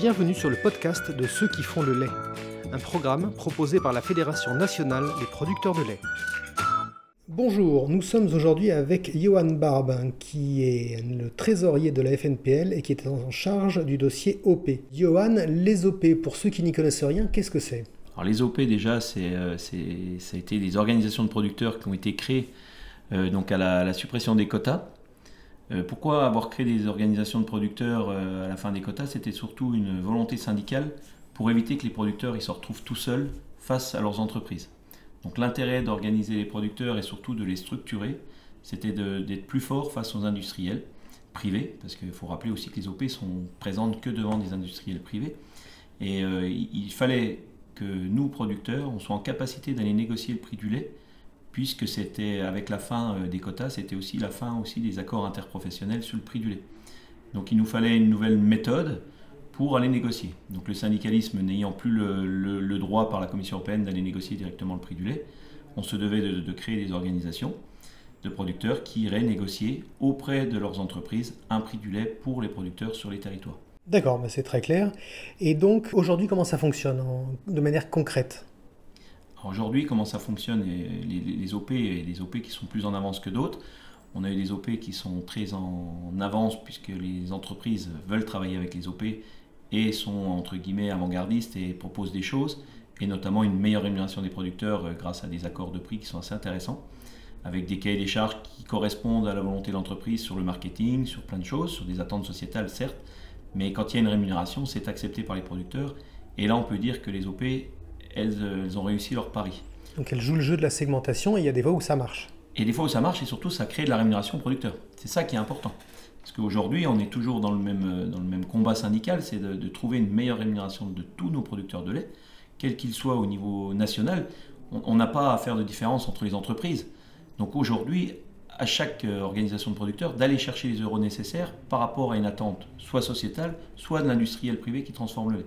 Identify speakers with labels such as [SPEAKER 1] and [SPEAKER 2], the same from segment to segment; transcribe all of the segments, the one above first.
[SPEAKER 1] Bienvenue sur le podcast de ceux qui font le lait, un programme proposé par la Fédération nationale des producteurs de lait. Bonjour, nous sommes aujourd'hui avec Johan Barbe, qui est le trésorier de la FNPL et qui est en charge du dossier OP. Johan, les OP, pour ceux qui n'y connaissent rien, qu'est-ce que c'est?
[SPEAKER 2] Alors les OP déjà, c'est, euh, c'est- ça a été des organisations de producteurs qui ont été créées euh, donc à la, à la suppression des quotas. Euh, pourquoi avoir créé des organisations de producteurs euh, à la fin des quotas? C'était surtout une volonté syndicale pour éviter que les producteurs ils se retrouvent tout seuls face à leurs entreprises. Donc l'intérêt d'organiser les producteurs et surtout de les structurer, c'était d'être plus fort face aux industriels privés, parce qu'il faut rappeler aussi que les OP sont présentes que devant des industriels privés. Et euh, il fallait que nous, producteurs, on soit en capacité d'aller négocier le prix du lait, puisque c'était avec la fin euh, des quotas, c'était aussi la fin aussi des accords interprofessionnels sur le prix du lait. Donc il nous fallait une nouvelle méthode pour aller négocier. Donc le syndicalisme n'ayant plus le, droit par la Commission européenne d'aller négocier directement le prix du lait, on se devait de, créer des organisations de producteurs qui iraient négocier auprès de leurs entreprises un prix du lait pour les producteurs sur les territoires.
[SPEAKER 1] D'accord, c'est très clair. Et donc, aujourd'hui, comment ça fonctionne de manière concrète?
[SPEAKER 2] Aujourd'hui, comment ça fonctionne les- les OP et les OP qui sont plus en avance que d'autres? On a eu des OP qui sont très en avance puisque les entreprises veulent travailler avec les OP et sont entre guillemets avant-gardistes et proposent des choses et notamment une meilleure rémunération des producteurs euh, grâce à des accords de prix qui sont assez intéressants avec des cahiers des charges qui correspondent à la volonté de l'entreprise sur le marketing, sur plein de choses, sur des attentes sociétales certes, mais quand il y a une rémunération, c'est accepté par les producteurs et là on peut dire que les OP elles, euh, elles ont réussi leur pari.
[SPEAKER 1] Donc, elle joue le jeu de la segmentation et il y a des fois où ça marche.
[SPEAKER 2] Et des fois où ça marche, et surtout, ça crée de la rémunération producteur. C'est ça qui est important. Parce qu'aujourd'hui, on est toujours dans le même, euh, dans le même combat syndical, c'est de, de trouver une meilleure rémunération de tous nos producteurs de lait, quels qu'ils soient au niveau national. On n'a pas à faire de différence entre les entreprises. Donc aujourd'hui, à chaque euh, organisation de producteurs, d'aller chercher les euros nécessaires par rapport à une attente, soit sociétale, soit de l'industriel privé qui transforme le lait.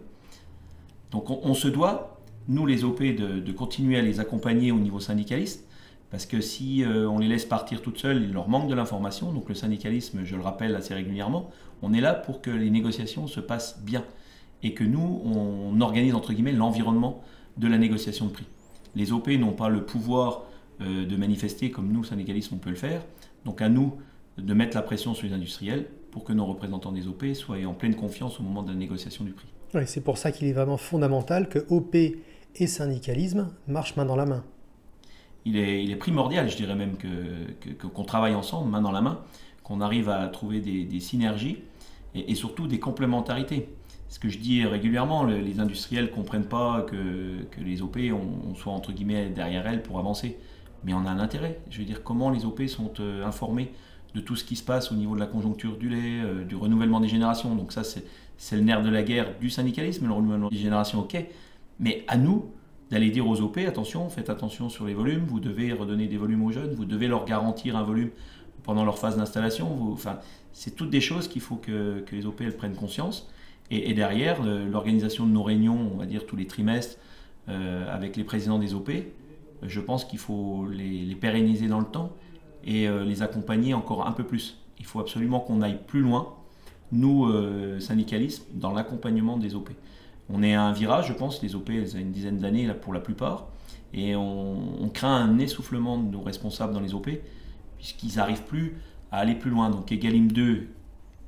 [SPEAKER 2] Donc on, on se doit, nous les OP, de, continuer à les accompagner au niveau syndicaliste, parce que si euh, on les laisse partir toutes seules, il leur manque de l'information. Donc le syndicalisme, je le rappelle assez régulièrement, on est là pour que les négociations se passent bien et que nous, on organise entre guillemets l'environnement de la négociation de prix. Les OP n'ont pas le pouvoir euh, de manifester comme nous, syndicalistes, on peut le faire. Donc à nous de mettre la pression sur les industriels pour que nos représentants des OP soient en pleine confiance au moment de la négociation du prix.
[SPEAKER 1] C'est pour ça qu'il est vraiment fondamental que OP et syndicalisme marchent main dans la main.
[SPEAKER 2] il est, primordial, je dirais même, que, que- qu'on travaille ensemble, main dans la main, qu'on arrive à trouver des, synergies et, surtout des complémentarités. Ce que je dis régulièrement, le- les industriels ne comprennent pas que, que les OP, on, on soit entre guillemets derrière elles pour avancer. Mais on a un intérêt. Je veux dire, comment les OP sont euh, informés de tout ce qui se passe au niveau de la conjoncture du lait, euh, du renouvellement des générations. Donc ça, c'est le nerf de la guerre du syndicalisme, le renouvellement des générations, ok. Mais à nous d'aller dire aux OP, attention, faites attention sur les volumes, vous devez redonner des volumes aux jeunes, vous devez leur garantir un volume pendant leur phase d'installation. Enfin, c'est toutes des choses qu'il faut que, les OP prennent conscience. Et, derrière, l'organisation de nos réunions, on va dire tous les trimestres, euh, avec les présidents des OP, je pense qu'il faut les, les pérenniser dans le temps et euh, les accompagner encore un peu plus. Il faut absolument qu'on aille plus loin, nous, euh, syndicalistes, dans l'accompagnement des OP. On est à un virage, je pense, les OP, elles ont une dizaine d'années là, pour la plupart, et on, on craint un essoufflement de nos responsables dans les OP, puisqu'ils n'arrivent plus à aller plus loin. Donc Egalim 2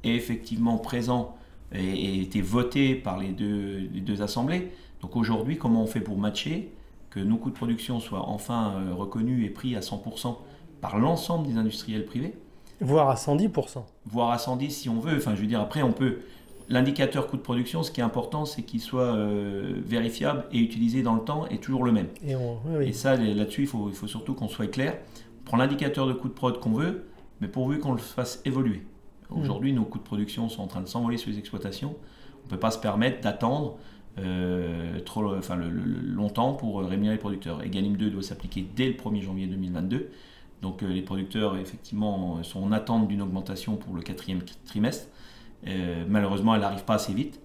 [SPEAKER 2] est effectivement présent et, et été voté par les deux, les deux assemblées. Donc aujourd'hui, comment on fait pour matcher que nos coûts de production soient enfin euh, reconnus et pris à 100% par l'ensemble des industriels privés?
[SPEAKER 1] Voire à 110%.
[SPEAKER 2] voire à 110 si on veut. Enfin, je veux dire, après, on peut. L'indicateur coût de production, ce qui est important, c'est qu'il soit euh, vérifiable et utilisé dans le temps et toujours le même.
[SPEAKER 1] Et, on- oui, oui.
[SPEAKER 2] Et ça, là-dessus, il faut, il faut surtout qu'on soit clair. On prend l'indicateur de coût de prod qu'on veut, mais pourvu qu'on le fasse évoluer. Aujourd'hui, nos coûts de production sont en train de s'envoler sur les exploitations. On ne peut pas se permettre d'attendre euh, trop, enfin, le- le- le- longtemps pour rémunérer les producteurs. Egalim 2 doit s'appliquer dès le 1er janvier 2022. Donc euh, les producteurs, effectivement, sont en attente d'une augmentation pour le quatrième trimestre. Euh, malheureusement, elle n'arrive pas assez vite.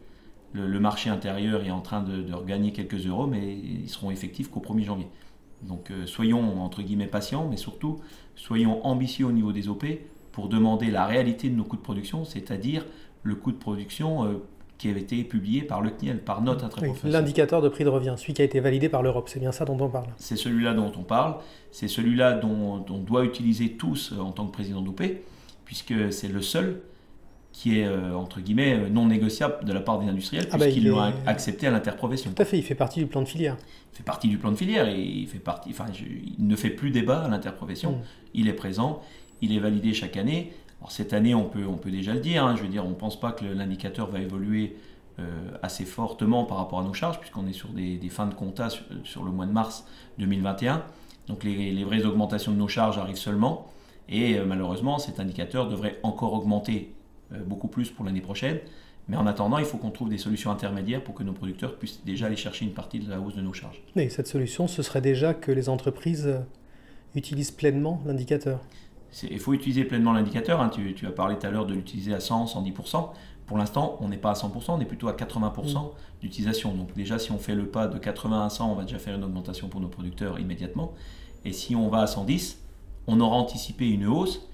[SPEAKER 2] Le, le marché intérieur est en train de, de regagner quelques euros, mais ils seront effectifs qu'au 1er janvier. Donc euh, soyons entre guillemets patients, mais surtout soyons ambitieux au niveau des OP pour demander la réalité de nos coûts de production, c'est-à-dire le coût de production euh, qui avait été publié par le CNIEL, par notre interprofession.
[SPEAKER 1] L'indicateur de prix de revient, celui qui a été validé par l'Europe, c'est bien ça dont on parle.
[SPEAKER 2] C'est celui-là dont on parle, c'est celui-là dont, on doit utiliser tous euh, en tant que président d'OP, puisque c'est le seul qui est, euh, entre guillemets, euh, non négociable de la part des industriels, ah bah, puisqu'ils l'ont accepté à l'interprofession.
[SPEAKER 1] Tout à fait, il fait partie du plan de filière.
[SPEAKER 2] Il fait partie du plan de filière et il, fait partie, enfin, il ne fait plus débat à l'interprofession, mm. il est présent, il est validé chaque année. Alors, cette année, on peut, on peut déjà le dire, hein, je veux dire, on ne pense pas que l'indicateur va évoluer euh, assez fortement par rapport à nos charges, puisqu'on est sur des, fins de compta sur, le mois de mars 2021. Donc les, les, vraies augmentations de nos charges arrivent seulement. Et malheureusement, cet indicateur devrait encore augmenter beaucoup plus pour l'année prochaine. Mais en attendant, il faut qu'on trouve des solutions intermédiaires pour que nos producteurs puissent déjà aller chercher une partie de la hausse de nos charges.
[SPEAKER 1] Et cette solution, ce serait déjà que les entreprises euh, utilisent pleinement l'indicateur.
[SPEAKER 2] Il faut utiliser pleinement l'indicateur. Hein. Tu, as parlé tout à l'heure de l'utiliser à 100, 110%. Pour l'instant, on n'est pas à 100%, on est plutôt à 80% mm. d'utilisation. Donc déjà, si on fait le pas de 80 à 100, on va déjà faire une augmentation pour nos producteurs immédiatement. Et si on va à 110, on aura anticipé une hausse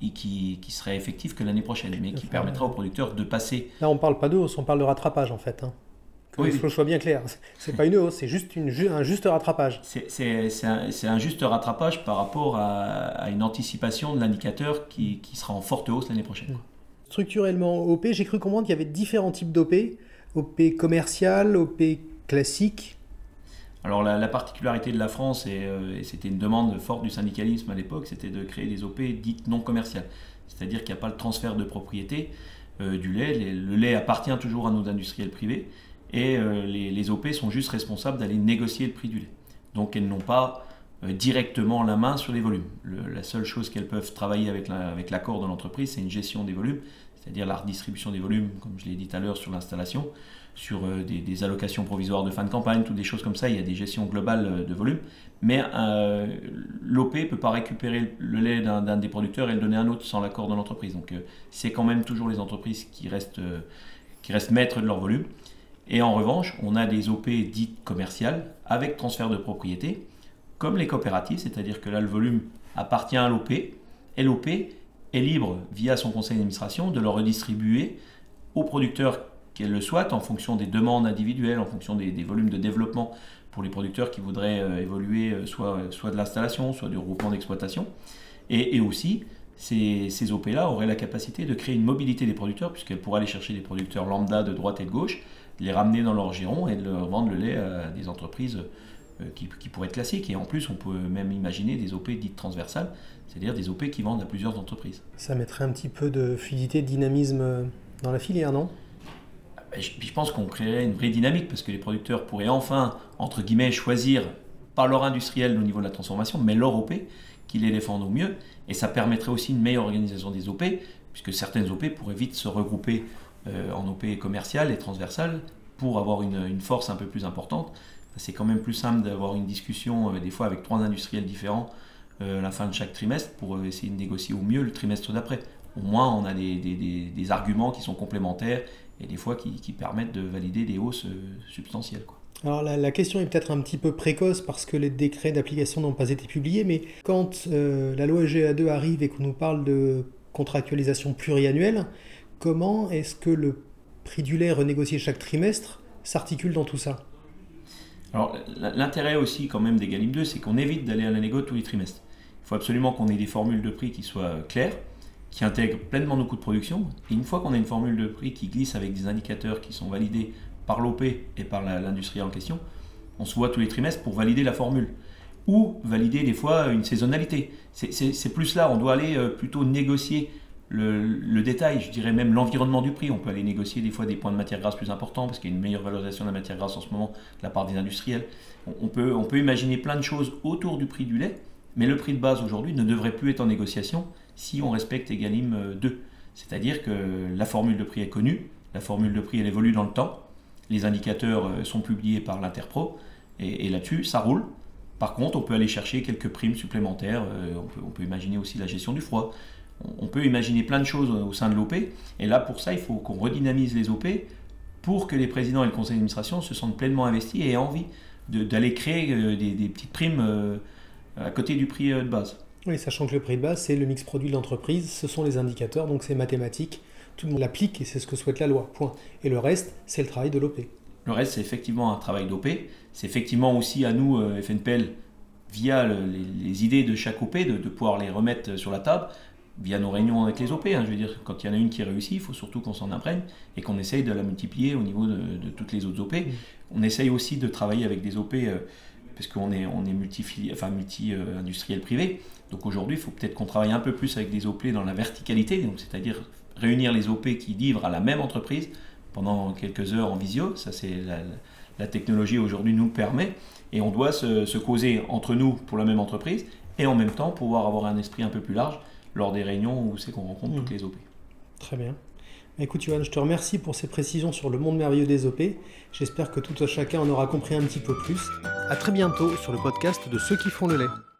[SPEAKER 2] qui, qui serait effectif que l'année prochaine, mais qui permettra aux producteurs de passer.
[SPEAKER 1] Là, on ne parle pas de hausse, on parle de rattrapage en fait. Hein. Que oui, le soit bien clair. C'est pas une hausse, c'est juste une, un juste rattrapage.
[SPEAKER 2] C'est un, un, juste rattrapage par rapport à, une anticipation de l'indicateur qui, qui, sera en forte hausse l'année prochaine.
[SPEAKER 1] Structurellement, OP, j'ai cru comprendre qu'il y avait différents types d'OP. OP commercial, OP classique.
[SPEAKER 2] Alors la, particularité de la France, euh, et, c'était une demande forte du syndicalisme à l'époque, c'était de créer des OP dites non commerciales. C'est-à-dire qu'il n'y a pas le transfert de propriété euh, du lait. le lait appartient toujours à nos industriels privés et euh, les, OP sont juste responsables d'aller négocier le prix du lait. Donc elles n'ont pas directement la main sur les volumes. la seule chose qu'elles peuvent travailler avec l'accord de l'entreprise, c'est une gestion des volumes, c'est-à-dire la redistribution des volumes, comme je l'ai dit tout à l'heure sur l'installation sur euh, des, allocations provisoires de fin de campagne, toutes des choses comme ça. Il y a des gestions globales euh, de volume. Mais euh, l'OP ne peut pas récupérer le lait d'un des producteurs et le donner à un autre sans l'accord de l'entreprise. Donc c'est quand même toujours les entreprises qui restent, qui restent maîtres de leur volume. Et en revanche, on a des OP dites commerciales avec transfert de propriété, comme les coopératives, c'est-à-dire que là le volume appartient à l'OP et l'OP est libre, via son conseil d'administration, de le redistribuer aux producteurs qu'elle le souhaite en fonction des demandes individuelles, en fonction des, volumes de développement pour les producteurs qui voudraient euh, évoluer euh, soit, soit de l'installation, soit du regroupement d'exploitation. Et, aussi, ces, ces OP-là auraient la capacité de créer une mobilité des producteurs, puisqu'elles pourraient aller chercher des producteurs lambda de droite et de gauche, les ramener dans leur giron et leur vendre le lait à des entreprises euh, qui, qui, pourraient être classiques. Et en plus, on peut même imaginer des OP dites transversales, c'est-à-dire des OP qui vendent à plusieurs entreprises.
[SPEAKER 1] Ça mettrait un petit peu de fluidité, de dynamisme dans la filière, non?
[SPEAKER 2] Je, pense qu'on créerait une vraie dynamique parce que les producteurs pourraient enfin, entre guillemets, choisir pas leur industriel au niveau de la transformation, mais leur OP qui les défendent au mieux. Et ça permettrait aussi une meilleure organisation des OP, puisque certaines OP pourraient vite se regrouper euh, en OP commerciales et transversales pour avoir une, force un peu plus importante. C'est quand même plus simple d'avoir une discussion euh, des fois avec trois industriels différents euh, à la fin de chaque trimestre pour essayer de négocier au mieux le trimestre d'après. Au moins, on a des, des arguments qui sont complémentaires et des fois qui, permettent de valider des hausses euh, substantielles. Quoi.
[SPEAKER 1] Alors la, question est peut-être un petit peu précoce parce que les décrets d'application n'ont pas été publiés, mais quand euh, la loi GA2 arrive et qu'on nous parle de contractualisation pluriannuelle, comment est-ce que le prix du lait renégocié chaque trimestre s'articule dans tout ça?
[SPEAKER 2] Alors l'intérêt aussi quand même des Galim 2, c'est qu'on évite d'aller à la négo tous les trimestres. Il faut absolument qu'on ait des formules de prix qui soient claires, qui intègre pleinement nos coûts de production. Et une fois qu'on a une formule de prix qui glisse avec des indicateurs qui sont validés par l'OP et par l'industrie en question, on se voit tous les trimestres pour valider la formule. Ou valider des fois une saisonnalité. C'est plus là, on doit aller euh, plutôt négocier le, détail, je dirais même l'environnement du prix. On peut aller négocier des fois des points de matière grasse plus importants parce qu'il y a une meilleure valorisation de la matière grasse en ce moment de la part des industriels. On, peut, on peut imaginer plein de choses autour du prix du lait, mais le prix de base aujourd'hui ne devrait plus être en négociation si on respecte Egalim 2. C'est-à-dire que la formule de prix est connue, la formule de prix évolue dans le temps, les indicateurs euh, sont publiés par l'Interpro, et, là-dessus, ça roule. Par contre, on peut aller chercher quelques primes supplémentaires, euh, on, peut, imaginer aussi la gestion du froid, on, peut imaginer plein de choses au sein de l'OP, et là pour ça, il faut qu'on redynamise les OP pour que les présidents et le conseil d'administration se sentent pleinement investis et aient envie d'aller créer euh, des, petites primes à côté du prix de base.
[SPEAKER 1] Oui, sachant que le prix de base, c'est le mix produit de l'entreprise, ce sont les indicateurs, donc c'est mathématique. tout le monde l'applique et c'est ce que souhaite la loi. Point. Et le reste, c'est le travail de l'OP.
[SPEAKER 2] Le reste, c'est effectivement un travail d'OP. C'est effectivement aussi à nous, euh, FNPL, via les, idées de chaque OP, de, pouvoir les remettre sur la table, via nos réunions avec les OP. Hein. je veux dire, quand il y en a une qui réussit, il faut surtout qu'on s'en imprègne et qu'on essaye de la multiplier au niveau de, toutes les autres OP. Mmh. On essaye aussi de travailler avec des OP, euh, parce qu'on est, on est multi, enfin, multi-industriel privé. Donc aujourd'hui, il faut peut-être qu'on travaille un peu plus avec des OP dans la verticalité, c'est-à-dire réunir les OP qui livrent à la même entreprise pendant quelques heures en visio. Ça, c'est la, technologie aujourd'hui nous permet. Et on doit se, causer entre nous pour la même entreprise et en même temps pouvoir avoir un esprit un peu plus large lors des réunions où c'est qu'on rencontre toutes mmh. les OP.
[SPEAKER 1] Très bien. Écoute, Johan, je te remercie pour ces précisions sur le monde merveilleux des OP. J'espère que tout à chacun en aura compris un petit peu plus. A très bientôt sur le podcast de ceux qui font le lait.